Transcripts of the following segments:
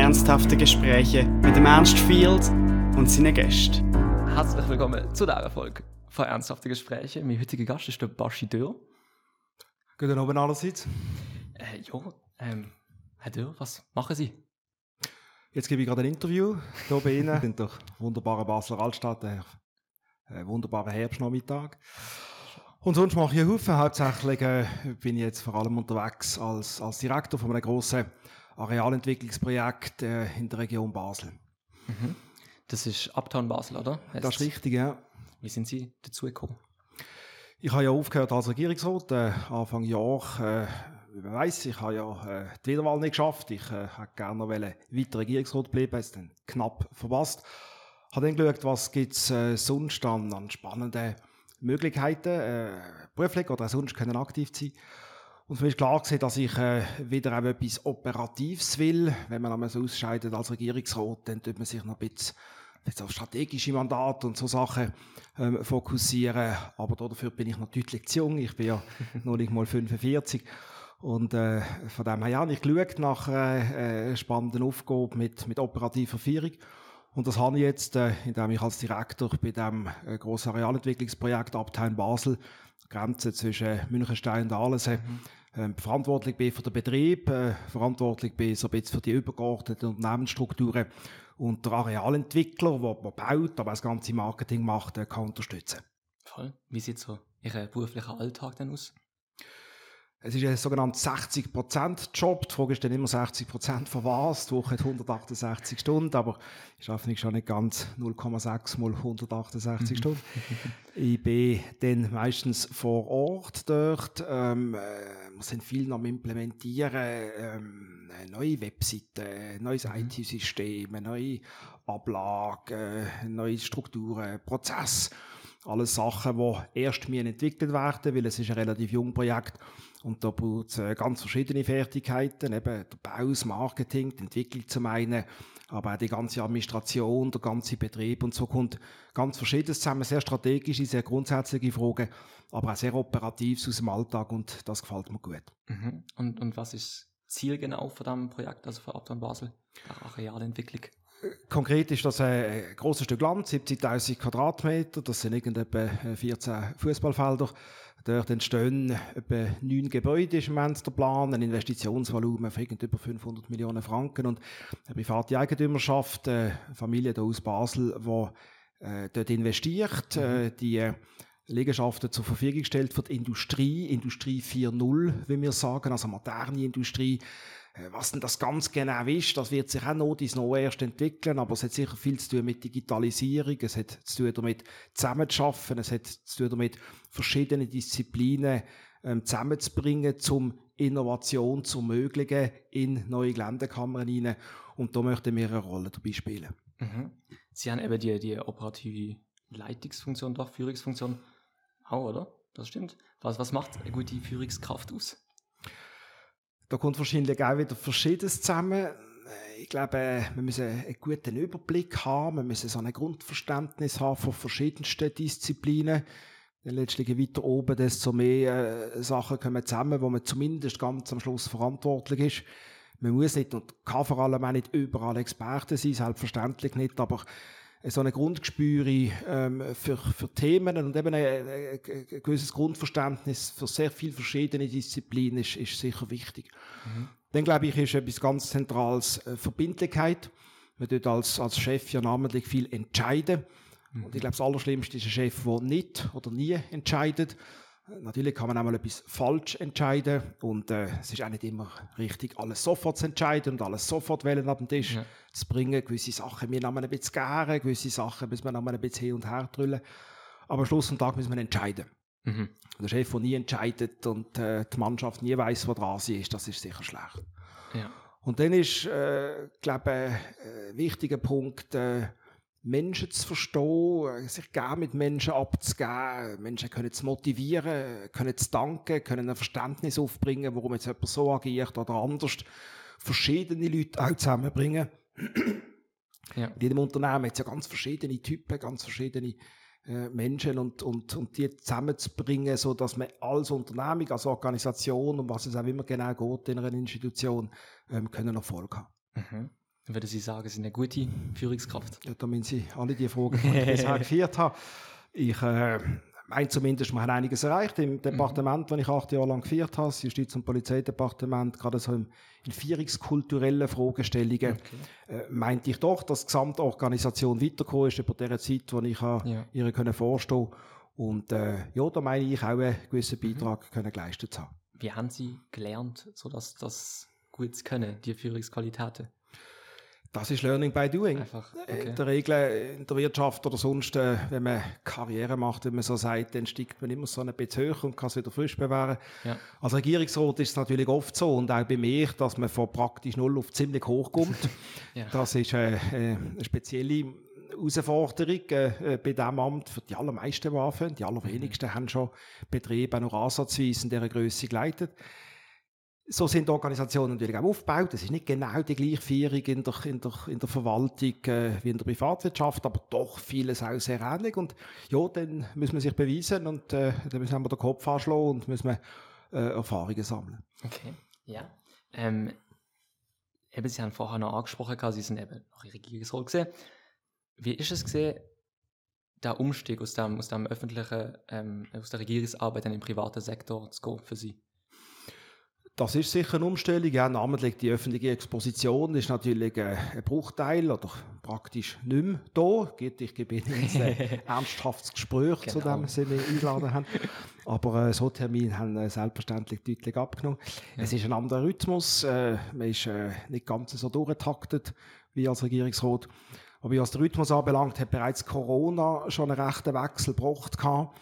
ernsthafte Gespräche mit dem Ernst Field und seinen Gästen. Herzlich willkommen zu dieser Folge von Ernsthafte Gespräche. Mein heutiger Gast ist der Baschi Dürr. Guten Abend allerseits. Äh, ja, ähm, Herr Dürr, was machen Sie? Jetzt gebe ich gerade ein Interview hier bei Ihnen in der wunderbaren Basler Altstadt, einen wunderbaren Herbstnachmittag. Und sonst mache ich einen Haufen. Hauptsächlich äh, bin ich jetzt vor allem unterwegs als, als Direktor von einem grossen Arealentwicklungsprojekt äh, in der Region Basel. Mhm. Das ist Uptown Basel, oder? Heißt das ist richtig, ja. Wie sind Sie dazu gekommen? Ich habe ja aufgehört als Regierungsrat, äh, Anfang Jahr. Äh, wie man weiss, ich habe ja äh, die Wiederwahl nicht geschafft. Ich äh, hätte gerne noch weiter Regierungsrat bleiben, es dann knapp verpasst. Ich habe dann geschaut, was gibt es äh, sonst an, an spannenden Möglichkeiten, äh, beruflich oder sonst können aktiv sein. Und für mich klar gewesen, dass ich äh, wieder auch etwas Operatives will. Wenn man einmal so ausscheidet als Regierungsrat, dann tut man sich noch ein bisschen jetzt auf strategische Mandate und so Sachen ähm, fokussieren. Aber dafür bin ich noch deutlich zu jung. Ich bin ja noch nicht mal 45. Und äh, von dem her ja, ich geschaut nach äh, äh, spannenden Aufgaben mit, mit operativer Führung. Und das habe ich jetzt, äh, indem ich als Direktor bei dem äh, grossen Arealentwicklungsprojekt Uptown Basel, Grenze zwischen Münchenstein und Ahlensee, mhm. Ähm, verantwortlich bin für den Betrieb, äh, verantwortlich bin so ein bisschen für die übergeordneten Unternehmensstrukturen und der Arealentwickler, der, der baut, aber das ganze Marketing macht, äh, kann unterstützen. Voll. Wie sieht so Ihr beruflicher Alltag denn aus? Es ist ein sogenannter 60%-Job. Die Frage ist dann immer 60% von was? Die Woche hat 168 Stunden, aber ich schaffe schon nicht ganz 0,6 mal 168 Stunden. Ich bin dann meistens vor Ort dort. Ähm, äh, wir sind viel am Implementieren. Ähm, neue Webseiten, neues mhm. IT-System, neue Ablagen, neue Strukturen, Prozesse. Alles Sachen, die erst mir entwickelt werden, weil es ist ein relativ junges Projekt und da braucht es äh, ganz verschiedene Fertigkeiten, eben der Bau, das Marketing, die Entwicklung zum einen, aber auch die ganze Administration, der ganze Betrieb und so kommt ganz verschiedenes zusammen, sehr strategische, sehr grundsätzliche Fragen, aber auch sehr operativ aus dem Alltag und das gefällt mir gut. Mhm. Und, und was ist Ziel genau von diesem Projekt, also von Abton Basel, Arealentwicklung? Konkret ist das ein grosses Stück Land, 70.000 Quadratmeter, das sind etwa 14 Fußballfelder. Dort entstehen etwa neun Gebäude im Moment der Plan, ein Investitionsvolumen von über 500 Millionen Franken und eine private Eigentümerschaft, eine Familie aus Basel, die äh, dort investiert, mhm. äh, die Liegenschaften zur Verfügung stellt für die Industrie, Industrie 4.0, wie wir sagen, also moderne Industrie, äh, was denn das ganz genau ist, das wird sich auch noch dies noch erst entwickeln, aber es hat sicher viel zu tun mit Digitalisierung, es hat zu tun damit zusammenzuschaffen, es hat zu tun damit verschiedene Disziplinen ähm, zusammenzubringen, um Innovation zu ermöglichen in neue Geländekammern hinein. Und da möchten wir eine Rolle dabei spielen. Mhm. Sie haben eben die, die operative Leitungsfunktion, doch Führungsfunktion auch, oder? Das stimmt. Was, was macht eine gute Führungskraft aus? Da kommt wahrscheinlich auch wieder Verschiedenes zusammen. Ich glaube, wir müssen einen guten Überblick haben, wir müssen so ein Grundverständnis haben von verschiedensten Disziplinen. Dann letztlich weiter oben, desto mehr äh, Sachen kommen zusammen, wo man zumindest ganz am Schluss verantwortlich ist. Man muss nicht und kann vor allem auch nicht überall Experte sein, selbstverständlich nicht, aber so eine Grundgespüre ähm, für, für Themen und eben ein, ein, gewisses Grundverständnis für sehr viele verschiedene Disziplinen ist, ist sicher wichtig. Mhm. Dann glaube ich, ist etwas ganz Zentrales äh, Verbindlichkeit. Man tut als, als Chef ja namentlich viel entscheiden. Mhm. Und ich glaube, das Allerschlimmste ist ein Chef, der nicht oder nie entscheidet. Natürlich kann man auch mal etwas falsch entscheiden und äh, es ist auch nicht immer richtig, alles sofort zu entscheiden und alles sofort wählen auf den Tisch ja. zu bringen. Gewisse Sachen wir nehmen ein bisschen gären, gewisse Sachen müssen wir ein bisschen hin und her drüllen. Aber am Schluss des Tages müssen wir entscheiden. Mhm. Der Chef, der nie entscheidet und äh, die Mannschaft nie weiß, wo dran sie ist, das ist sicher schlecht. Ja. Und dann ist, äh, glaube ich, ein wichtiger Punkt, äh, Menschen zu verstehen, sich gerne mit Menschen abzugeben. Menschen können zu motivieren, können zu danken, können ein Verständnis aufbringen, warum jetzt jemand so agiert oder anders. Verschiedene Leute auch zusammenbringen. Ja. In jedem Unternehmen hat es ja ganz verschiedene Typen, ganz verschiedene äh, Menschen und, und, und die zusammenzubringen, so dass man als Unternehmung, als Organisation, um was es auch immer genau geht in einer Institution, ähm, können Erfolg haben. Mhm. Würden Sie sagen, Sie sind eine gute Führungskraft? Ja, da müssen Sie alle die Fragen, die ich bisher geführt habe. Ich äh, meine zumindest, wir haben einiges erreicht im Departement, mhm. das ich acht Jahre lang geführt habe, das Justiz- und Polizeidepartement, gerade so in, in führungskulturellen Fragestellungen, okay. äh, meinte ich doch, dass die Gesamtorganisation weitergekommen ist über diese Zeit, die ich ja. ihr können vorstehen Und äh, ja, da meine ich auch einen gewissen mhm. Beitrag mhm. können geleistet zu haben. Wie haben Sie gelernt, sodass das gut zu können, die Führungsqualitäten? Das ist Learning by Doing. Einfach, okay. In der Regel in der Wirtschaft oder sonst, äh, wenn man Karriere macht, wenn man so sagt, dann steigt man immer so ein bisschen höher und kann es wieder frisch bewahren. Ja. Als Regierungsrat ist es natürlich oft so und auch bei mir, dass man von praktisch null auf ziemlich hoch kommt. ja. Das ist äh, äh, eine spezielle Herausforderung äh, bei diesem Amt für die allermeisten Waffen. Die allerwenigsten mhm. haben schon Betriebe noch ansatzweise in dieser Größe geleitet so sind Organisationen natürlich auch aufgebaut. Es ist nicht genau die gleiche Führung in der, in der, in der Verwaltung äh, wie in der Privatwirtschaft, aber doch vieles auch sehr ähnlich. Und ja, dann muss man sich beweisen und äh, dann müssen wir den Kopf anschlagen und müssen wir äh, Erfahrungen sammeln. Okay, ja. Ähm, eben, Sie haben vorher noch angesprochen, Sie sind eben nach Ihrer Regierungsrolle gesehen. Wie ist es gesehen, der Umstieg aus dem, aus dem öffentlichen, ähm, aus der Regierungsarbeit in den privaten Sektor zu gehen für Sie? Das ist sicher eine Umstellung. Ja, namentlich die öffentliche Exposition ist natürlich äh, ein Bruchteil oder praktisch nicht mehr da. Ich gebe Ihnen ein ernsthaftes Gespräch genau. zu dem, was Sie mich eingeladen haben. Aber äh, so Termine haben äh, selbstverständlich deutlich abgenommen. Ja. Es ist ein anderer Rhythmus. Äh, man ist äh, nicht ganz so durchgetaktet wie als Regierungsrat. Aber was den Rhythmus anbelangt, hat bereits Corona schon einen rechten Wechsel gebracht. Gehabt.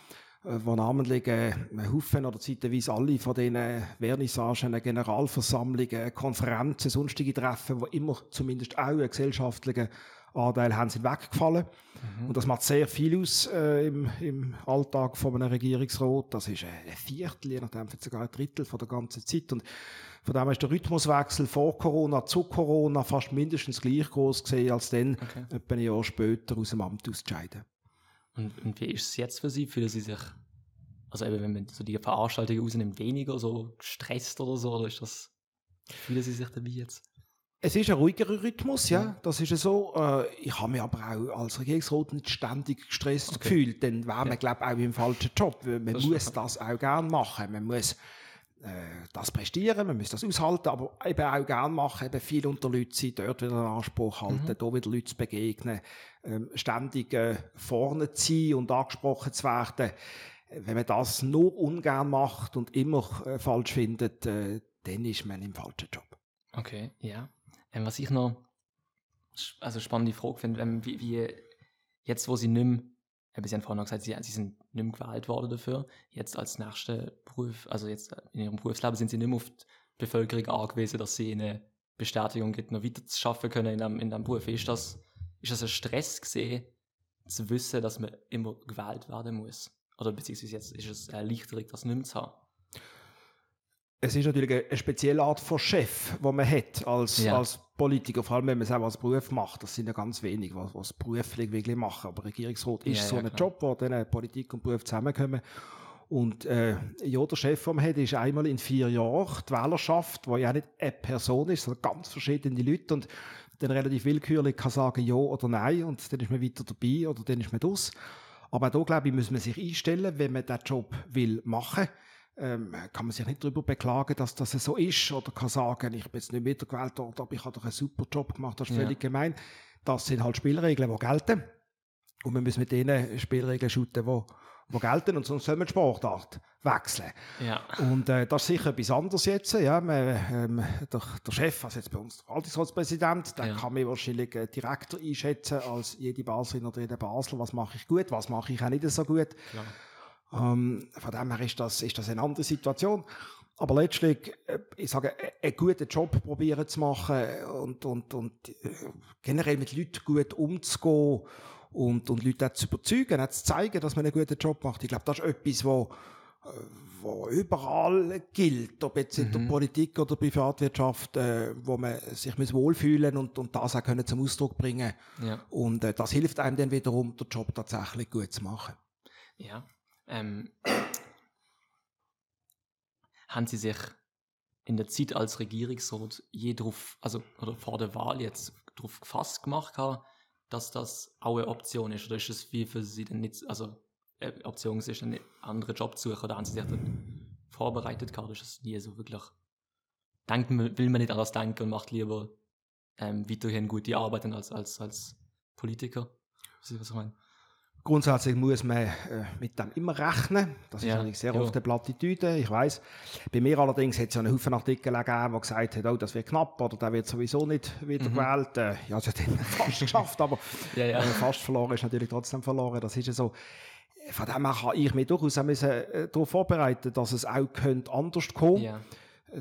Äh, wo namentlich äh, Haufen oder zeitweise alle von diesen Vernissagen, Generalversammlungen, Konferenzen, sonstige Treffen, wo immer zumindest auch einen gesellschaftlichen Anteil haben, sind weggefallen. Mhm. Und das macht sehr viel aus äh, im, im Alltag von einem Regierungsrat. Das ist ein Viertel, je nachdem sogar ein Drittel von der ganzen Zeit. Und von dem ist der Rhythmuswechsel vor Corona zu Corona fast mindestens gleich groß gesehen, als dann, okay. etwa ein Jahr später, aus dem Amt auszuscheiden. Und, und wie ist es jetzt für Sie? Fühlen Sie sich, also eben, wenn man so die Veranstaltungen rausnimmt, weniger so gestresst oder so? Oder ist das, fühlen Sie sich dabei jetzt? Es ist ein ruhigerer Rhythmus, ja, das ist so. Äh, ich habe mich aber auch als Regierungsrat nicht ständig gestresst okay. gefühlt, dann wäre man, ja. glaube ich, auch im falschen Job. Man das muss das auch gerne machen. Man muss das prestieren, man muss das aushalten, aber eben auch gerne machen, eben viel unter Leuten sein, dort wieder einen Anspruch halten, mhm. da wieder Leute zu begegnen ähm, ständig äh, vorne zu sein und angesprochen zu werden. Wenn man das nur ungern macht und immer äh, falsch findet, äh, dann ist man im falschen Job. Okay, ja. Ähm, was ich noch also spannende Frage finde, ähm, wie, wie, jetzt, wo Sie nicht mehr, Sie haben vorhin gesagt, Sie, Sie sind nicht mehr gewählt worden dafür, jetzt als nächster Beruf, also jetzt in Ihrem Berufsleben sind Sie nicht mehr auf die Bevölkerung angewiesen, dass Sie eine Bestätigung gibt, noch weiter zu schaffen können in einem, in einem Beruf. Ist das ist das ein Stress gesehen, zu wissen, dass man immer gewählt werden muss? Oder beziehungsweise jetzt ist es eine Erleichterung, das nicht zu haben? Es ist natürlich eine spezielle Art von Chef, die man hat als, ja. als Politiker, vor allem wenn man es auch als Beruf macht. Das sind ja ganz wenige, was, was beruflich wirklich machen. Aber Regierungsrat ist ja, so ja, ein Job, wo dann Politik und Beruf zusammenkommen. Und äh, ja, der Chef, den man hat, ist einmal in vier Jahren die Wählerschaft, die ja nicht eine Person ist, sondern ganz verschiedene Leute. Und dann relativ willkürlich kann sagen ja oder nein und dann ist man weiter dabei oder dann ist man das. Aber da glaube ich, muss man sich einstellen, wenn man diesen Job will machen ähm, kann man sich nicht darüber beklagen, dass das so ist oder kann sagen, ich bin jetzt nicht wiedergewählt worden, aber ich habe doch einen super Job gemacht, das ist völlig ja. gemein. Das sind halt Spielregeln, die gelten. Und man muss mit denen Spielregeln shooten, die die gelten und sonst sollen wir die Sportart wechseln. Ja. Und äh, das ist sicher etwas anderes jetzt. Ja. Man, ähm, der, der, Chef, also jetzt bei uns der Verwaltungsratspräsident, der ja. kann mich wahrscheinlich äh, direkter einschätzen als jede Baslerin oder jeder Basler, was mache ich gut, was mache ich auch nicht so gut. Ähm, von dem her ist das, ist das eine andere Situation. Aber letztlich, äh, ich sage, einen guten Job probieren zu machen und, und, und äh, generell mit Leuten gut umzugehen und, und Leute auch zu überzeugen, auch zu zeigen, dass man einen guten Job macht. Ich glaube, das ist etwas, wo, äh, wo überall gilt, ob jetzt in der mhm. Politik oder Privatwirtschaft, äh, wo man sich muss wohlfühlen und, und das auch können zum Ausdruck bringen. Ja. Und äh, das hilft einem dann wiederum, den Job tatsächlich gut zu machen. Ja. Ähm, haben Sie sich in der Zeit als Regierungsrat je drauf, also oder vor der Wahl jetzt darauf gefasst gemacht, dass das auch eine Option ist? Oder ist es wie für Sie denn nicht, also eine Option ist, einen anderen Job zu suchen oder haben Sie sich dann vorbereitet gehabt? Ist es nie so wirklich, denken, will man nicht anders denken und macht lieber ähm, weiterhin gute Arbeit als, als, als Politiker? Was ich meine? Grundsätzlich muss man äh, mit dem immer rechnen. Das ist Ja, eigentlich sehr ja. oft eine Plattitüde, ich weiß. Bei mir allerdings hat es ja einen Haufen Artikel gegeben, die gesagt haben, oh, das wird knapp oder der wird sowieso nicht wieder gewählt. Äh, ja, es hat fast geschafft, aber Ja, ja. äh, fast verloren ist natürlich trotzdem verloren. Das ist ja so. Von dem her kann ich mich durchaus auch müssen, äh, darauf vorbereiten, dass es auch könnte anders kommen Ja.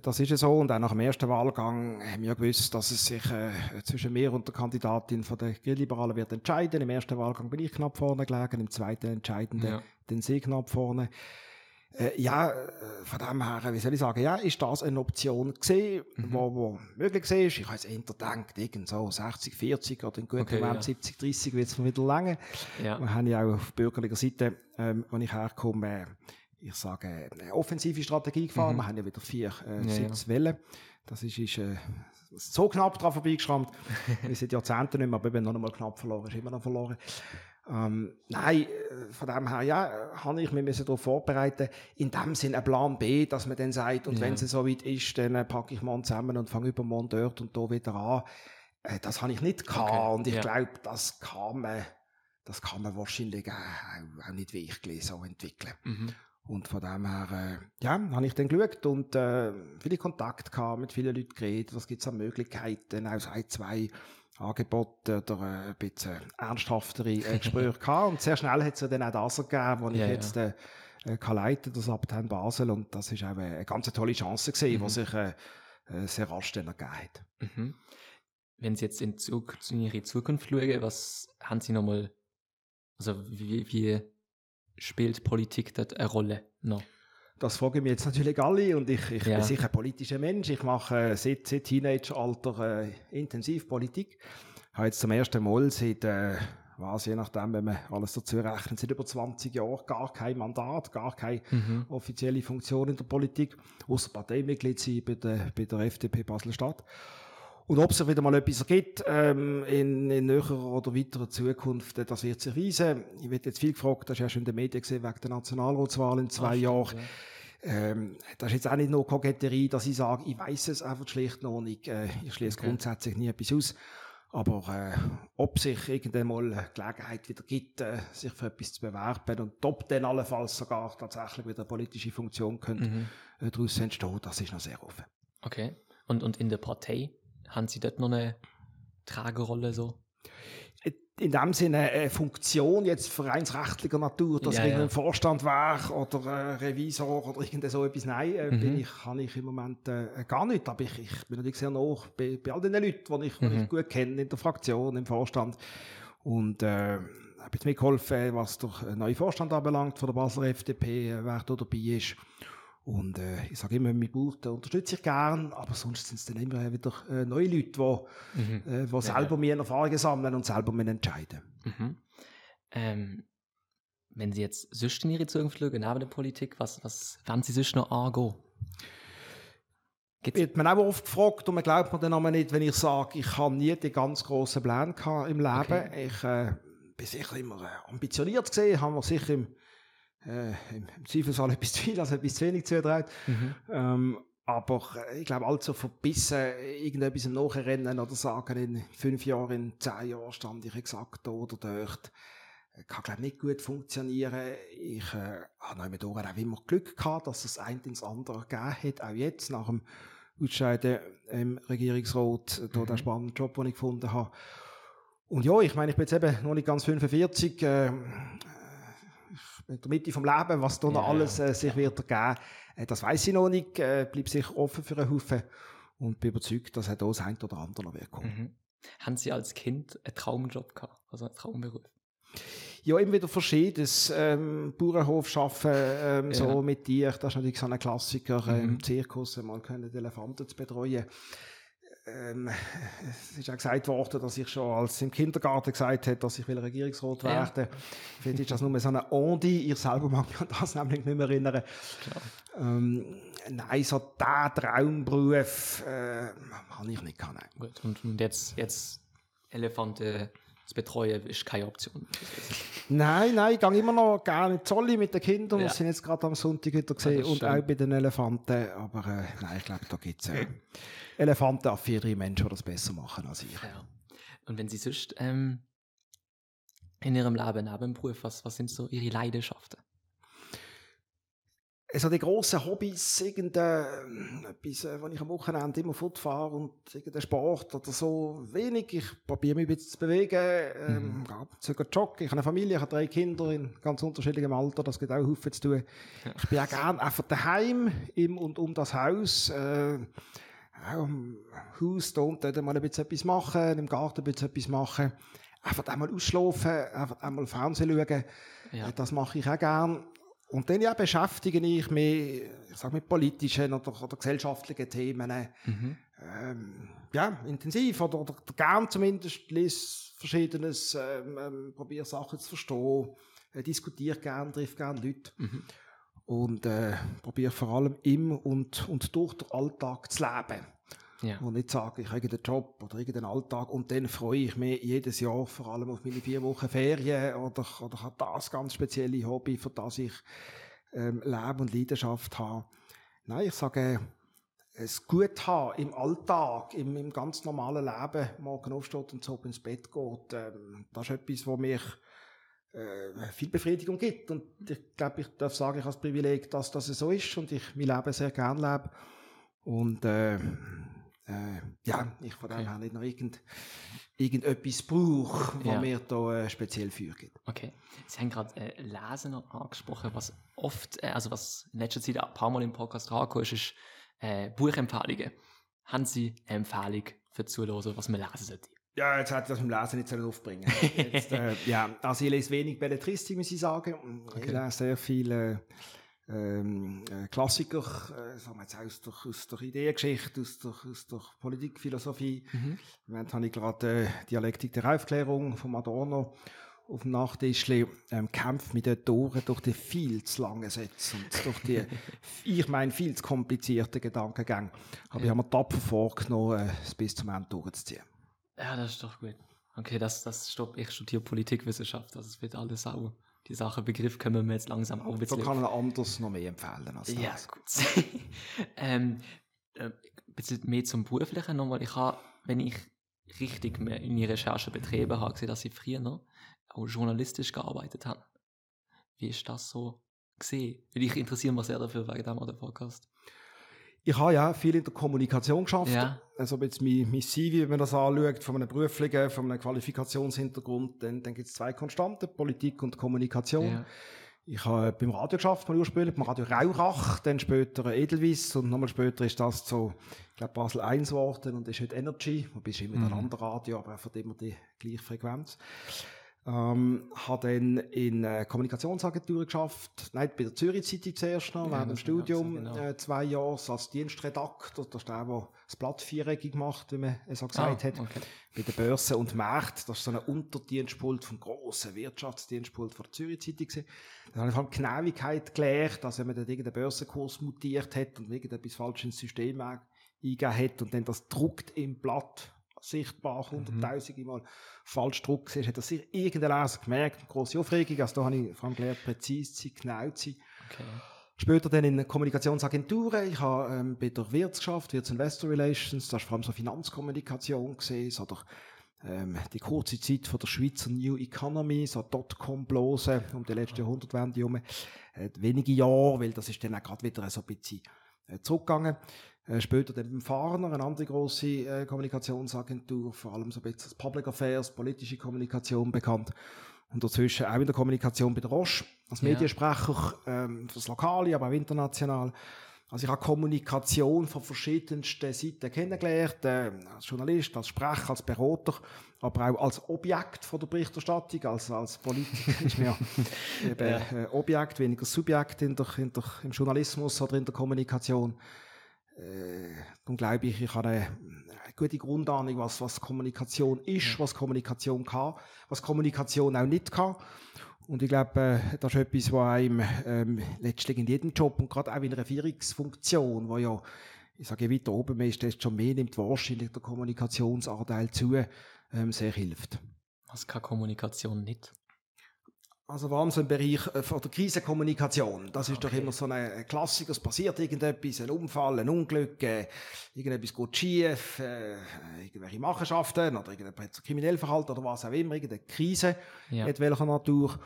Das ist ja so. Und auch nach dem ersten Wahlgang haben wir gewusst, dass es sich äh, zwischen mir und der Kandidatin von der Grillliberalen wird entscheiden. Im ersten Wahlgang bin ich knapp vorne gelegen, im zweiten entscheidenden Ja. den Sie knapp vorne. Äh, ja, äh, von dem her, wie soll ich sagen, ja, ist das eine Option gesehen, Mhm. wo, wo möglich war. Ich habe eher gedacht, irgend so 60, 40 oder in guten Okay, Moment ja. 70, 30 wird es wieder lange. Ja. Wir haben ja auch auf bürgerlicher Seite, ähm, wenn ich herkomme, äh, ich sage, eine offensive Strategie gefahren. Wir haben ja wieder vier äh, Mhm. Ja, ja. Sitzwellen. Das ist, ist äh, so knapp dran vorbeigeschrammt. Wir sind Jahrzehnte nicht mehr, aber eben noch einmal knapp verloren, ist immer noch verloren. Ähm, nein, äh, von dem her, ja, habe ich mich müssen darauf vorbereiten. In dem Sinn ein Plan B, dass man dann sagt, und Ja. wenn es so weit ist, dann äh, packe ich morgen zusammen und fange übermorgen dort und da wieder an. Äh, das habe ich nicht gehabt. Okay, Und ich ja. glaube, das kann man, das kann man wahrscheinlich auch, auch nicht wie ich gelesen so entwickeln. Mhm. Und von dem her, äh, ja, habe ich dann geschaut und äh, viele Kontakte gehabt, mit vielen Leuten geredet, was gibt es an Möglichkeiten, auch ein, zwei Angebote oder äh, ein bisschen ernsthaftere äh, Gespräche gehabt. Und sehr schnell hat es ja dann auch das ergeben, wo ich Ja, ja. jetzt äh, äh, kann leiten, das Abteil Basel. Und das ist auch eine, eine ganz tolle Chance gewesen, Mhm. die sich äh, äh, sehr rasch dann ergeben hat. Mhm. Wenn Sie jetzt in, Zug, in Ihre Zukunft schauen, was haben Sie nochmal, also wie, wie spielt Politik dort eine Rolle noch? Das fragen mich jetzt natürlich alle und ich, ich Ja. bin sicher ein politischer Mensch. Ich mache seit, seit Teenageralter äh, intensiv Politik. Ich habe jetzt zum ersten Mal seit, äh, was, je nachdem, wenn man alles dazu rechnet, seit über 20 Jahren gar kein Mandat, gar keine Mhm. offizielle Funktion in der Politik, außer Parteimitglied sein bei der, bei der FDP Basel-Stadt. Und ob es wieder mal etwas ergibt ähm, in, in näherer oder weiterer Zukunft, das wird sich weisen. Ich werde jetzt viel gefragt, das ist ja schon in den Medien gesehen, wegen der Nationalratswahl in zwei Ach, Jahren. ja. Ähm, das ist jetzt auch nicht nur Koketterie, dass ich sage, ich weiß es einfach schlicht noch nicht. Äh, ich schließe Okay. grundsätzlich nie etwas aus. Aber äh, ob sich irgendwann mal Gelegenheit wieder gibt, äh, sich für etwas zu bewerben und ob dann allenfalls sogar tatsächlich wieder eine politische Funktion könnte Mhm. äh, daraus entstehen, das ist noch sehr offen. Okay. Und, und in der Partei, haben Sie dort noch eine Tragerolle so? in dem Sinne eine Funktion jetzt vereinsrechtlicher Natur, dass Ja, ich ja. im Vorstand wäre oder äh, Revisor oder irgend so etwas. Nein, äh, Mhm. bin ich, kann ich im Moment äh, gar nicht. Aber ich, ich bin natürlich sehr nah bei, bei all den Leuten, die ich, Mhm. ich gut kenne, in der Fraktion, im Vorstand. Und äh, habe jetzt mitgeholfen, was der äh, neue Vorstand anbelangt von der Basler FDP, äh, wer da dabei ist. Und äh, ich sage immer, Bauch, da unterstütze ich gern, aber sonst sind es dann immer wieder äh, neue Leute, die Mhm. äh, die selber ja. mir Erfahrungen sammeln und selber mir entscheiden. Mhm. Ähm, wenn Sie jetzt sonst in Ihre Zukunft schauen, neben der Politik, was, was werden Sie sonst noch angehen? Gibt's- wird man auch oft gefragt und man glaubt mir dann aber nicht, wenn ich sage, ich habe nie die ganz grossen Pläne im Leben. Okay. Ich äh, bin sicher immer äh, ambitioniert gesehen, haben wir sicher im, äh, im, Zweifelsfall etwas zu viel, also etwas zu wenig zugetraut. Mhm. Ähm, aber äh, ich glaube, allzu verbissen irgendetwas im Nachrennen oder sagen, in fünf Jahren, in zehn Jahren stand ich exakt da oder dort, äh, kann, glaube nicht gut funktionieren. Ich äh, habe mit Ohren auch immer Glück gehabt, dass es eine ins andere gegeben hat, auch jetzt nach dem Ausscheiden im Regierungsrat, äh, Mhm. den spannenden Job, den ich gefunden habe. Und ja, ich meine, ich bin jetzt eben noch nicht ganz 45, äh, in der Mitte vom Leben, was da noch Ja, alles äh, sich wird ergeben, äh, das weiß ich noch nicht, äh, bleibe sicher offen für einen Haufen und bin überzeugt, dass auch da das ein oder andere noch wird kommen. Mhm. Haben Sie als Kind einen Traumjob gehabt, also einen Traumberuf? Ja, immer wieder verschiedenes. Ähm, Bauernhof arbeiten, ähm, Ja. so mit Tieren, das ist natürlich so ein Klassiker. Äh, Mhm. Im Zirkus mal können die Elefanten zu betreuen. Ähm, es ist auch gesagt worden, dass ich schon als im Kindergarten gesagt habe, dass ich will Regierungsrat Ja. werden Vielleicht ist das nur so eine Ondi. Ich selber mag mich an das nämlich nicht mehr erinnern. Ähm, nein, so der Traumberuf äh, habe ich nicht gehabt. Nein. Gut. Und, und jetzt, jetzt Elefanten zu betreuen ist keine Option. Nein, nein, ich gehe immer noch gerne in Zolli mit den Kindern. Ja. Wir sind jetzt gerade am Sonntag wieder gesehen. Und schön. auch bei den Elefanten. Aber äh, nein, ich glaube, da gibt es äh, elefantenaffine Menschen, die das besser machen als ich. Ja. Und wenn Sie sonst ähm, in Ihrem Leben neben dem Beruf, was, was sind so Ihre Leidenschaften? Also die grossen Hobbys, irgendetwas, äh, wo ich am Wochenende immer fortfahre und irgendein Sport oder so, wenig. Ich probiere mich ein bisschen zu bewegen, ähm, zu gehen joggen. Ich habe eine Familie, ich habe drei Kinder in ganz unterschiedlichem Alter, das geht auch Haufen zu tun. Ich bin auch gerne einfach daheim, im und um das Haus. Äh, auch im Haus da dort mal ein bisschen etwas machen, im Garten ein bisschen etwas machen. Einfach einmal ausschlafen, einfach einmal Fernsehen schauen. Ja. Äh, Das mache ich auch gern. Und dann ja, beschäftige ich mich, ich sag mit politischen oder, oder gesellschaftlichen Themen Mhm. ähm, ja, intensiv oder, oder gern zumindest lese Verschiedenes, ähm, ähm, probiere Sachen zu verstehen, äh, diskutiere gern, treffe gern Leute Mhm. und äh, probiere vor allem im und, und durch den Alltag zu leben. Ja. Und nicht sagen, ich habe irgendeinen Job oder irgendeinen Alltag und dann freue ich mich jedes Jahr vor allem auf meine vier Wochen Ferien oder, oder habe das ganz spezielle Hobby, für das ich ähm, Leben und Leidenschaft habe. Nein, ich sage, es gut haben im Alltag, im, im ganz normalen Leben, morgen aufsteht und so ins Bett geht, ähm, das ist etwas, was mich äh, viel Befriedigung gibt. Und ich glaube, ich darf sagen, ich habe das Privileg, dass das so ist und ich mein Leben sehr gern lebe. Und äh, äh, ja, ich von dem Okay. her nicht noch irgend, irgendetwas brauche, was Ja. mir da äh, speziell für gibt. Okay. Sie haben gerade äh, Lesen angesprochen, was oft, äh, also was in letzter Zeit ein paar Mal im Podcast rangekommen ist, ist äh, Buchempfehlungen. Haben Sie eine Empfehlung für Zuhören, was man lesen sollte? Ja, jetzt hätte ich das mit dem Lesen nicht sollen aufbringen jetzt, äh, Ja, also ich lese wenig Belletristik, muss ich sagen. Ich Okay. lese sehr viele ähm, äh, Klassiker, äh, sagen wir jetzt aus der, aus der Ideengeschichte, aus der, aus der Politikphilosophie. Mhm. Im Moment habe ich gerade äh, Dialektik der Aufklärung von Adorno auf dem Nachtischli ähm, kämpft mit den Toren durch die viel zu langen Sätze und durch die, ich meine, viel zu komplizierten Gedankengänge. Aber ich habe mir tapfer vorgenommen, äh, es bis zum Ende durchzuziehen. Ja, das ist doch gut. Okay, das, das stopp. Ich studiere Politikwissenschaft, also es wird alles auch. Die Sache Begriff können wir jetzt langsam auch ein So kann er anders noch mehr empfehlen als das. Ja, gut. ähm, äh, ein bisschen mehr zum Beruflichen nochmal. Ich habe, wenn ich richtig mehr in die Recherche betrieben habe, gesehen, dass Sie früher noch auch journalistisch gearbeitet haben. Wie ist das so gesehen? Weil ich interessiere mich sehr dafür wegen dem oder Podcast. Ich habe ja viel in der Kommunikation geschafft. Ja. Also jetzt mein, mein CV, wenn man das anschaut, von einem beruflichen, von einem Qualifikationshintergrund, dann, dann gibt es zwei Konstanten, Politik und Kommunikation. Ja. Ich habe beim Radio geschafft, mal ursprünglich, beim Radio Raurach, dann später Edelweiss und nochmal später ist das so, ich glaube, Basel 1 geworden und ist heute Energy, wobei es ist immer ein anderes Radio, aber einfach immer die gleiche Frequenz. Ähm, habe dann in äh, Kommunikationsagenturen geschafft, nein, bei der Zürich Zeitung zuerst noch, Ja, während dem auch Studium, genau. äh, zwei Jahre als Dienstredakteur, das ist der, der das Blatt viereckig macht, wie man es so gesagt Ah, hat okay. bei der Börse und Markt, das ist so ein Unterdienstpult vom grossen Wirtschaftsdienstpult von der Zürich Zeitung gewesen. Da habe ich vor allem Genauigkeit gelernt, dass wenn man dort irgendeinen Börsenkurs mutiert hat und irgendetwas falsch ins System ein- eingegeben hat und dann das druckt im Blatt sichtbar hunderttausende Mal falsch druckt ist, hat das sicher irgendein Leser gemerkt, grosse Aufregung, also da habe ich vor allem gelernt, präzise zu sein, genau zu sein. okay. Später dann in Kommunikationsagenturen. Ich habe ähm, bei der Wirts geschafft, Wirts Investor Relations. Das war vor allem so Finanzkommunikation gesehen, so der, ähm, die kurze Zeit von der Schweizer New Economy, so Dotcom-Blase um die letzte Jahrhundertwende herum. Äh, wenige Jahre, weil das ist dann auch gerade wieder so ein bisschen äh, zurückgegangen. Äh, später dann beim Farner, eine andere grosse äh, Kommunikationsagentur, vor allem so ein bisschen Public Affairs, politische Kommunikation bekannt. Und dazwischen auch in der Kommunikation bei der Roche, als Ja. Mediensprecher ähm, fürs Lokale, aber auch international. Also ich habe Kommunikation von verschiedensten Seiten kennengelernt, äh, als Journalist, als Sprecher, als Berater, aber auch als Objekt von der Berichterstattung, als, als Politiker ist mir eben äh, Objekt, weniger Subjekt in der, in der, im Journalismus oder in der Kommunikation. Äh, darum glaube ich, ich habe eine, eine gute Grundahnung, was, was Kommunikation ist, was Kommunikation kann, was Kommunikation auch nicht kann. Und ich glaube, äh, das ist etwas, was einem ähm, letztlich in jedem Job und gerade auch in einer Führungsfunktion, wo ja ich sage, weiter oben ist, desto schon mehr nimmt wahrscheinlich der Kommunikationsanteil zu, ähm, sehr hilft. Was kann Kommunikation nicht? Also vor allem so im Bereich äh, von der Krisenkommunikation. Das ist Okay. doch immer so ein Klassiker. Es passiert irgendetwas, ein Unfall, ein Unglück, äh, irgendetwas geht schief, äh, irgendwelche Machenschaften oder irgendjemand hat kriminell verhalten oder was auch immer, irgendeine Krise, Ja. mit welcher Natur.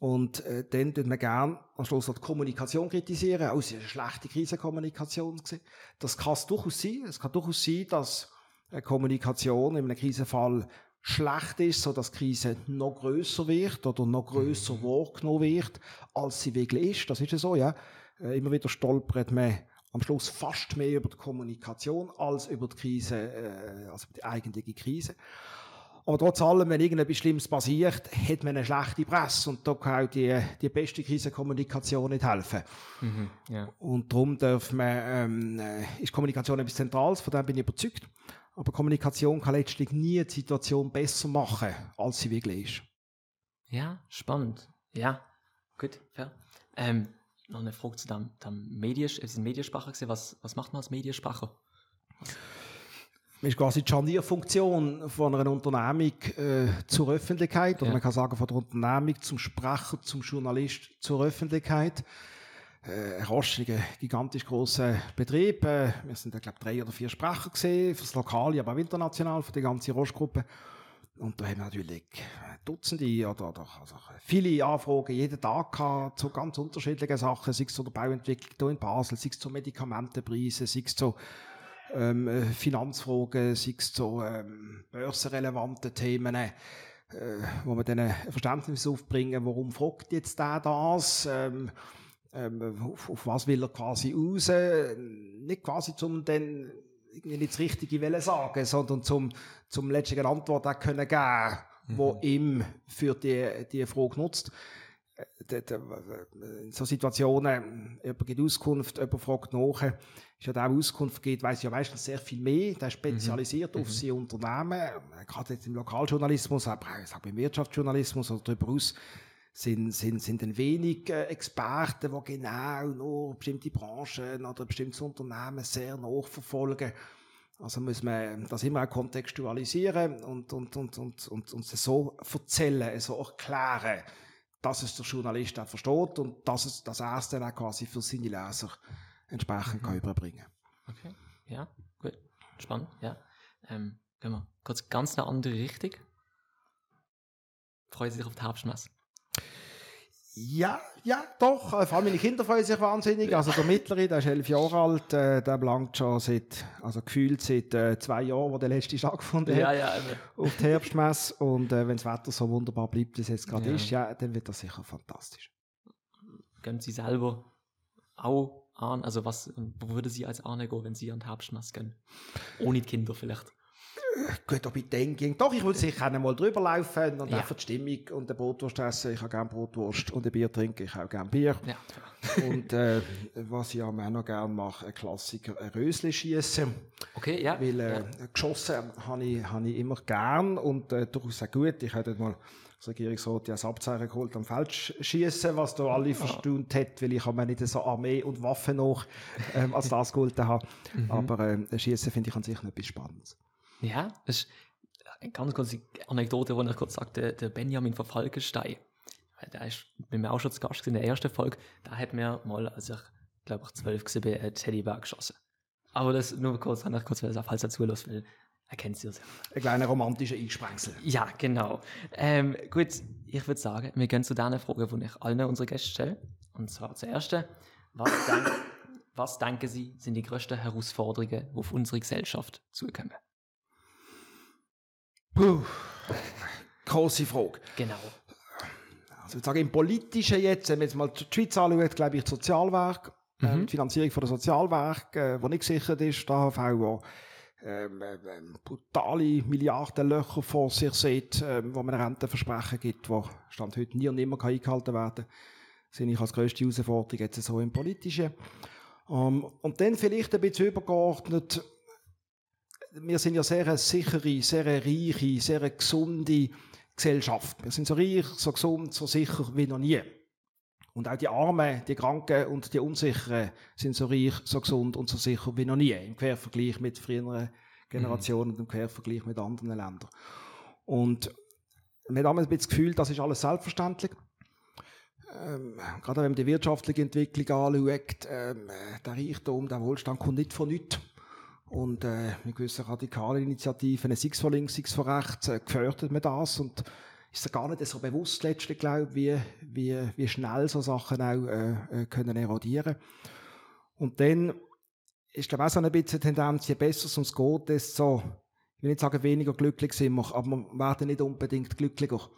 Und äh, dann tut man gern am Schluss auch die Kommunikation kritisieren. Oh, es ist eine schlechte Krisenkommunikation gewesen. Das kann es durchaus sein. Es kann durchaus sein, dass eine Kommunikation in einem Krisenfall schlecht ist, so dass die Krise noch größer wird oder noch größer wahrgenommen wird, als sie wirklich ist. Das ist ja so, ja. Äh, Immer wieder stolpert man am Schluss fast mehr über die Kommunikation als über die Krise, äh, als über die eigentliche Krise. Aber trotz allem, wenn irgendetwas Schlimmes passiert, hat man eine schlechte Presse und da kann auch die, die beste Krisenkommunikation nicht helfen. Mhm. Ja. Und darum darf man, ähm, äh, ist Kommunikation etwas Zentrales, von dem bin ich überzeugt. Aber Kommunikation kann letztlich nie die Situation besser machen, als sie wirklich ist. ja, spannend. Ja, gut, fair. Ähm, noch eine Frage zu dem, dem Medisch, es ist gewesen. Was, was macht man als Medienspracher? Man ist quasi die Scharnierfunktion von einer Unternehmung äh, zur Öffentlichkeit, oder Ja. man kann sagen von der Unternehmung zum Sprecher, zum Journalist zur Öffentlichkeit. Äh, rostiger, gigantisch grosser Betrieb. Äh, wir sind, ich glaube, drei oder vier Sprecher gesehen, fürs Lokale, aber auch international, für die ganze Rostgruppe. Und da haben wir natürlich Dutzende oder, oder also viele Anfragen jeden Tag gehabt zu ganz unterschiedlichen Sachen, sei es zu der Bauentwicklung hier in Basel, sei es zu Medikamentenpreisen, sei es zu ähm, äh, Finanzfragen, sei es zu ähm, börsenrelevanten Themen, äh, wo wir dann ein Verständnis aufbringen, warum fragt jetzt der das, ähm, ähm, auf, auf was will er quasi raus, nicht quasi zum dann irgendwie nicht das Richtige wollen sagen, sondern zum, zum letztlichen Antwort auch können geben, wo ihm für die, die Frage nutzt. Äh, d- In so Situationen, jemand gibt Auskunft, jemand fragt nach, ist ja der, der Auskunft gibt, weiß ja meistens sehr viel mehr, der ist spezialisiert auf sein Unternehmen, Äh, gerade jetzt im Lokaljournalismus, aber auch beim Wirtschaftsjournalismus oder darüber aus, sind, sind, sind ein wenig äh, Experten, die genau nur bestimmte Branchen oder bestimmte Unternehmen sehr nachverfolgen. Also muss man das immer auch kontextualisieren und, und, und, und, und, und so erzählen, so erklären, dass es der Journalist auch versteht und dass, es, dass er es dann auch quasi für seine Leser entsprechend kann überbringen Okay, ja, gut. Spannend, ja. Ähm, gehen wir kurz ganz eine andere Richtung. Freuen Sie sich auf die Herbstmesse? Ja, ja, doch. Äh, Vor allem meine Kinder freuen sich wahnsinnig. Also der Mittlere, der ist elf Jahre alt, äh, der blankt schon seit, also gefühlt seit äh, zwei Jahren, wo der letzte stattgefunden hat, ja. auf die Herbstmesse. Und äh, wenn das Wetter so wunderbar bleibt, wie es jetzt gerade Ja. ist, ja, dann wird das sicher fantastisch. Gehen Sie selber auch an? Also was, wo würde Sie als Arne gehen, wenn Sie an die Herbstmesse gehen? Ohne die Kinder vielleicht. Gut, ob ich dann ging. Doch, ich würde sicher einmal drüber laufen und Ja. einfach die Stimmung und eine Brotwurst essen. Ich habe gerne Brotwurst und ein Bier trinken. Ich habe gerne Bier. Ja, und äh, was ich auch noch gerne mache, ein Klassiker, ein Rösli schießen. okay, ja. Weil äh, ja. geschossen habe ich, habe ich immer gern und äh, durchaus auch gut. Ich habe mal als Regierungsrat ja das Abzeichen geholt am Feldschießen, was da alle verstaunt hat, weil ich habe mir nicht so Armee und Waffen noch ähm, als das geholt habe. Aber äh, Schießen finde ich an sich noch etwas Spannendes. Ja, das ist eine ganz kurze Anekdote, die ich kurz sagte, der, Benjamin von Falkenstein. Der ist mit mir auch schon zu Gast in der ersten Folge. Da hat mir mal, als ich, glaube ich, zwölf war, ein Teddybär geschossen. Aber das nur kurz, ich kurz falls dazu los, weil er kennt sie ja sehr. Ein kleiner romantischer Einsprengsel. Ja, genau. Ähm, gut, ich würde sagen, wir gehen zu der Frage, die ich allen unsere Gäste stelle. Und zwar zur ersten. Was, denk, was denken Sie, sind die größten Herausforderungen, die auf unsere Gesellschaft zukommen? Puh. Grosse Frage. Genau. Also ich sage im Politischen jetzt, wenn man jetzt mal die Schweiz anschaut, glaube ich, Sozialwerk, ähm, die Finanzierung von der Sozialwerk, äh, wo nicht gesichert ist, der HV, wo ähm, ähm, brutale Milliardenlöcher vor sich sieht, ähm, wo man Rentenversprechen gibt, wo Stand heute nie und nimmer kann eingehalten werden sehe ich als grösste Herausforderung jetzt so im Politischen. Ähm, und dann vielleicht ein bisschen übergeordnet, wir sind ja sehr eine sichere, sehr eine reiche, sehr eine gesunde Gesellschaft. Wir sind so reich, so gesund, so sicher wie noch nie. Und auch die Armen, die Kranken und die Unsicheren sind so reich, so gesund und so sicher wie noch nie im Quervergleich mit früheren Generationen mhm. und im Quervergleich mit anderen Ländern. Und hat damals ein bisschen das Gefühl, das ist alles selbstverständlich. Ähm, gerade wenn man die wirtschaftliche Entwicklung anschaut, ähm, der Reichtum, der Wohlstand kommt nicht von nichts. Und äh, mit gewissen radikalen Initiativen, sei es von links, sei es von rechts, äh, gefördert man das. Und ist ja gar nicht so bewusst letztlich, glaube wie, wie, wie schnell so Sachen auch äh, äh, können erodieren Und dann ist, glaube ich, auch so ein bisschen Tendenz, je besser es uns geht, desto, ich will nicht sagen, weniger glücklich sind wir, aber wir werden nicht unbedingt glücklicher.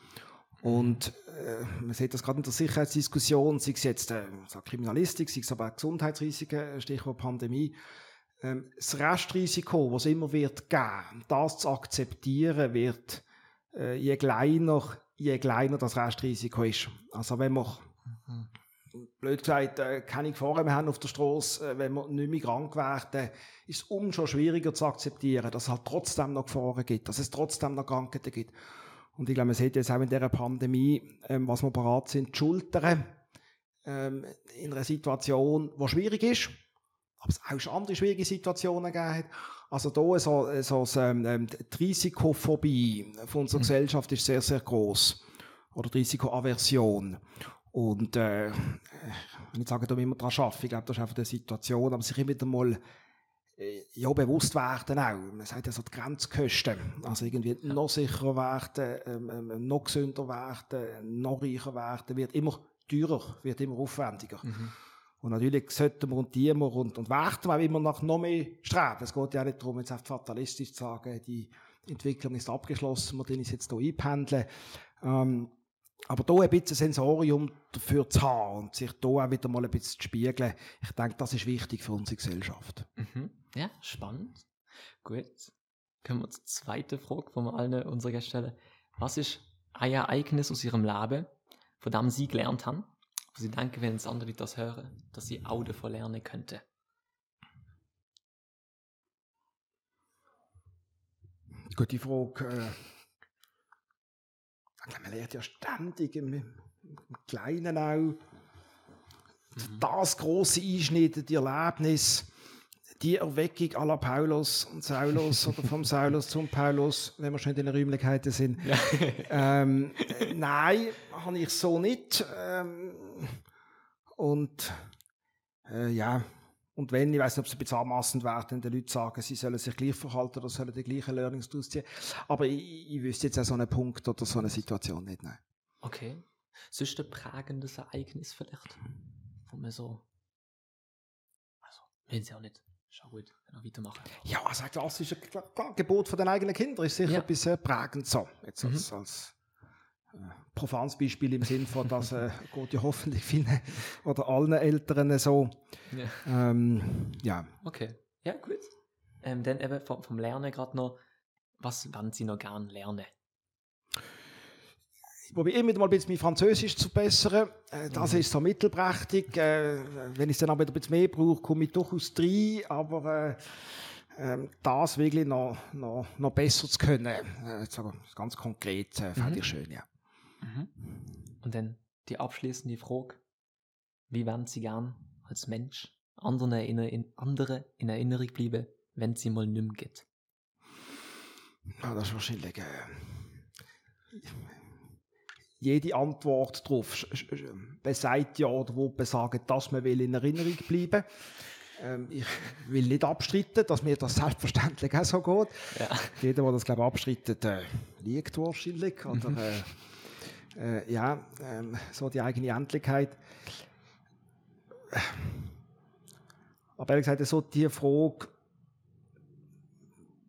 Und äh, man sieht das gerade in der Sicherheitsdiskussion, sei es jetzt äh, Kriminalistik, sei es aber auch Gesundheitsrisiken, Stichwort Pandemie. Ähm, das Restrisiko, was immer wird geben, das zu akzeptieren, wird äh, je kleiner, je kleiner das Restrisiko ist. Also wenn wir, blöd gesagt, äh, keine Gefahren mehr haben auf der Straße, äh, wenn wir nicht mehr krank werden, ist es umso schwieriger zu akzeptieren, dass es halt trotzdem noch Gefahren gibt, dass es trotzdem noch Krankheiten gibt. Und ich glaube, man sieht jetzt auch in dieser Pandemie, ähm, was wir bereit sind, die Schultern ähm, in einer Situation, die schwierig ist, aber es auch schon andere schwierige Situationen gegeben hat. Also da so, so ähm, ähm, die Risikophobie von unserer mhm. Gesellschaft ist sehr, sehr groß Oder die Risikoaversion. Und äh, wenn ich sage, da müssen wir dran arbeiten, ich glaube, das ist einfach die Situation, aber sich immer wieder mal äh, ja, bewusst werden auch. Man sagt ja so die Grenzkosten. Also irgendwie ja. noch sicherer werden, ähm, ähm, noch gesünder werden, noch reicher werden, wird immer teurer, wird immer aufwendiger. Mhm. Und natürlich sollten wir und dienen wir und, und warten wir immer nach noch mehr streben. Es geht ja nicht darum, jetzt fatalistisch zu sagen, die Entwicklung ist abgeschlossen, wir können es jetzt hier einpendeln. Ähm, aber da ein bisschen Sensorium dafür zu haben und sich da auch wieder mal ein bisschen zu spiegeln, ich denke, das ist wichtig für unsere Gesellschaft. Mhm. Ja, spannend. Gut. Kommen wir zur zweiten Frage, die wir allen unsere Gäste stellen. Was ist ein Ereignis aus Ihrem Leben, von dem Sie gelernt haben, wo Sie denken, wenn es andere das hören, dass Sie auch davon lernen könnten? Gute Frage. Äh, man lernt ja ständig im, im Kleinen auch. Mhm. Das große Einschnitt, die Erlebnis, die Erweckung aller Paulus und Saulus oder vom Saulus zum Paulus, wenn wir schon in den Räumlichkeiten sind. Ja. ähm, nein, habe ich so nicht. Ähm, und äh, ja, und wenn, ich weiß nicht, ob es ein bisschen anmassend wäre, wenn die Leute sagen, sie sollen sich gleich verhalten oder sollen die gleichen Learnings daraus ziehen. Aber ich, ich wüsste jetzt auch so einen Punkt oder so eine Situation nicht. Nein. Okay. Sonst ein prägendes Ereignis vielleicht, wo man so, also, wenn sie auch nicht Schau gut, dann weitermachen. Ja, also ein klassisches Gebot von den eigenen Kindern ist sicher ja. etwas äh, prägend so. Jetzt mhm. als, als äh, profanes Beispiel im Sinn von, dass äh, geht ja hoffentlich vielen oder allen Eltern so. Ja. Ähm, ja. Okay, ja gut. Ähm, dann eben vom, vom Lernen gerade noch, was wollen Sie noch gerne lernen? Ich probiere immer mal ein bisschen mein Französisch zu bessern. Äh, das mhm. ist so mittelprächtig. Äh, wenn ich es dann aber ein bisschen mehr brauche, komme ich durchaus rein. Aber äh, ähm, das wirklich noch, noch, noch besser zu können, ganz konkret, äh, fände mhm. ich schön, ja. Mhm. Und dann die abschließende Frage. Wie werden Sie gern als Mensch anderen in, andere in Erinnerung bleiben, wenn sie mal mehr geht? Ja, das ist wahrscheinlich... Äh, jede Antwort darauf besagt ja oder wo besagen, dass man will in Erinnerung bleiben ähm, ich will nicht abstreiten, dass mir das selbstverständlich auch so geht. Ja. Jeder, der das glaube abstreitet, äh, liegt wahrscheinlich. Oder, äh, äh, ja, äh, so die eigene Endlichkeit. Aber ehrlich gesagt, so die Frage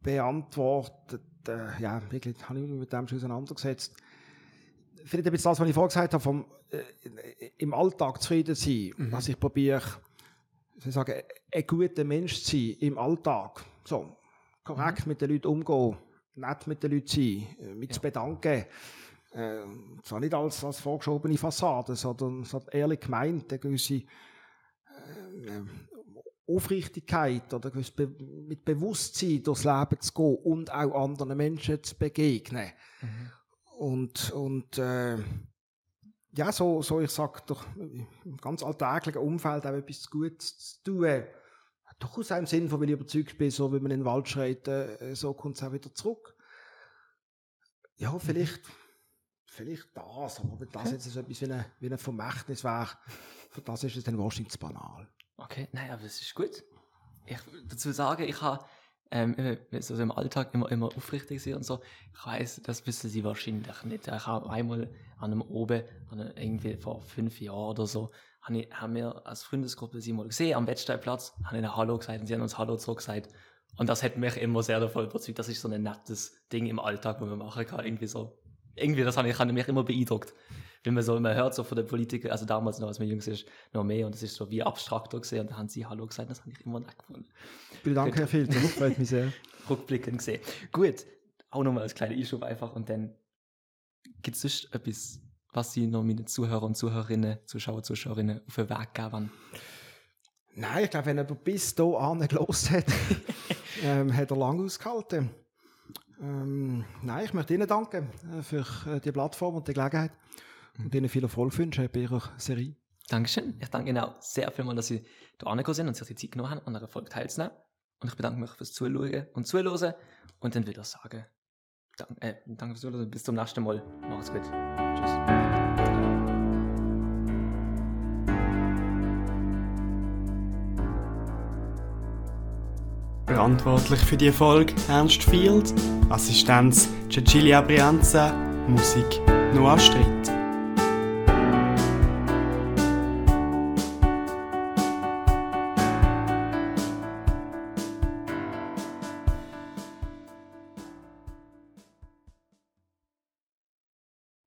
beantwortet, äh, ja, wirklich, habe ich mich mit dem schon auseinandergesetzt vielleicht ein bisschen das, was ich vorhin gesagt habe, vom, äh, im Alltag zufrieden sein. Mhm. Was ich probiere, ich sage, ein guter Mensch zu sein im Alltag. So, korrekt mhm. mit den Leuten umgehen, nett mit den Leuten sein, äh, mit ja. zu bedanken. Äh, zwar nicht als, als vorgeschobene Fassade, sondern, sondern ehrlich gemeint, eine gewisse äh, Aufrichtigkeit oder be mit Bewusstsein durchs Leben zu gehen und auch anderen Menschen zu begegnen. Mhm. Und, und äh, ja, so, so ich sage doch, im ganz alltäglichen Umfeld auch etwas Gutes zu tun. Durchaus auch im Sinn von, weil ich überzeugt bin, so wie man in den Wald schreit, äh, so kommt es auch wieder zurück. Ja, vielleicht, vielleicht das, aber wenn das jetzt so etwas wie, eine, wie ein Vermächtnis wäre, für das ist es dann wahrscheinlich zu banal. Okay, nein, aber es ist gut. Ich dazu sagen, ich habe ähm, also im Alltag immer, immer aufrichtig sein und so. Ich weiß, das wissen sie wahrscheinlich nicht. Ich habe einmal an einem Oben, an einem, irgendwie vor fünf Jahren oder so, haben, wir als Freundesgruppe sie mal gesehen am Wettsteinplatz, haben ihnen Hallo gesagt und sie haben uns Hallo zurückgesagt. Und das hat mich immer sehr davon überzeugt. Das ist so ein nettes Ding im Alltag, wo man machen kann. Irgendwie so. Irgendwie, das hat mich immer beeindruckt wenn man so immer hört, so von den Politikern, also damals noch, als man jung ist, noch mehr. Und es ist so wie abstrakter gesehen. Und da haben sie Hallo gesagt, das habe ich immer nett gefunden. Vielen Dank, Herr Filter, das freut mich sehr. Rückblickend gesehen. Gut, auch nochmal als kleiner Einschub einfach. Und dann gibt es sonst etwas, was Sie noch meinen Zuhörer und Zuhörerinnen, Zuschauer, Zuschauerinnen auf den Weg geben Nein, ich glaube, wenn jemand bis hierhin gelost hat, ähm, hat er lange ausgehalten. Ähm, nein, ich möchte Ihnen danken äh, für äh, die Plattform und die Gelegenheit und Ihnen viel Erfolg wünschen bei Ihrer Serie. Dankeschön. Ich danke Ihnen auch sehr vielmals, dass Sie da angekommen sind und sich die Zeit genommen haben, an einer Folge teilzunehmen. Und ich bedanke mich fürs Zuschauen und Zuhören. Und dann würde ich sagen, danke, äh, danke fürs Zuhören. Bis zum nächsten Mal. Macht's gut. Tschüss. Verantwortlich für die Folge Ernst Field, Assistenz Cecilia Brianza, Musik Noah Stritt.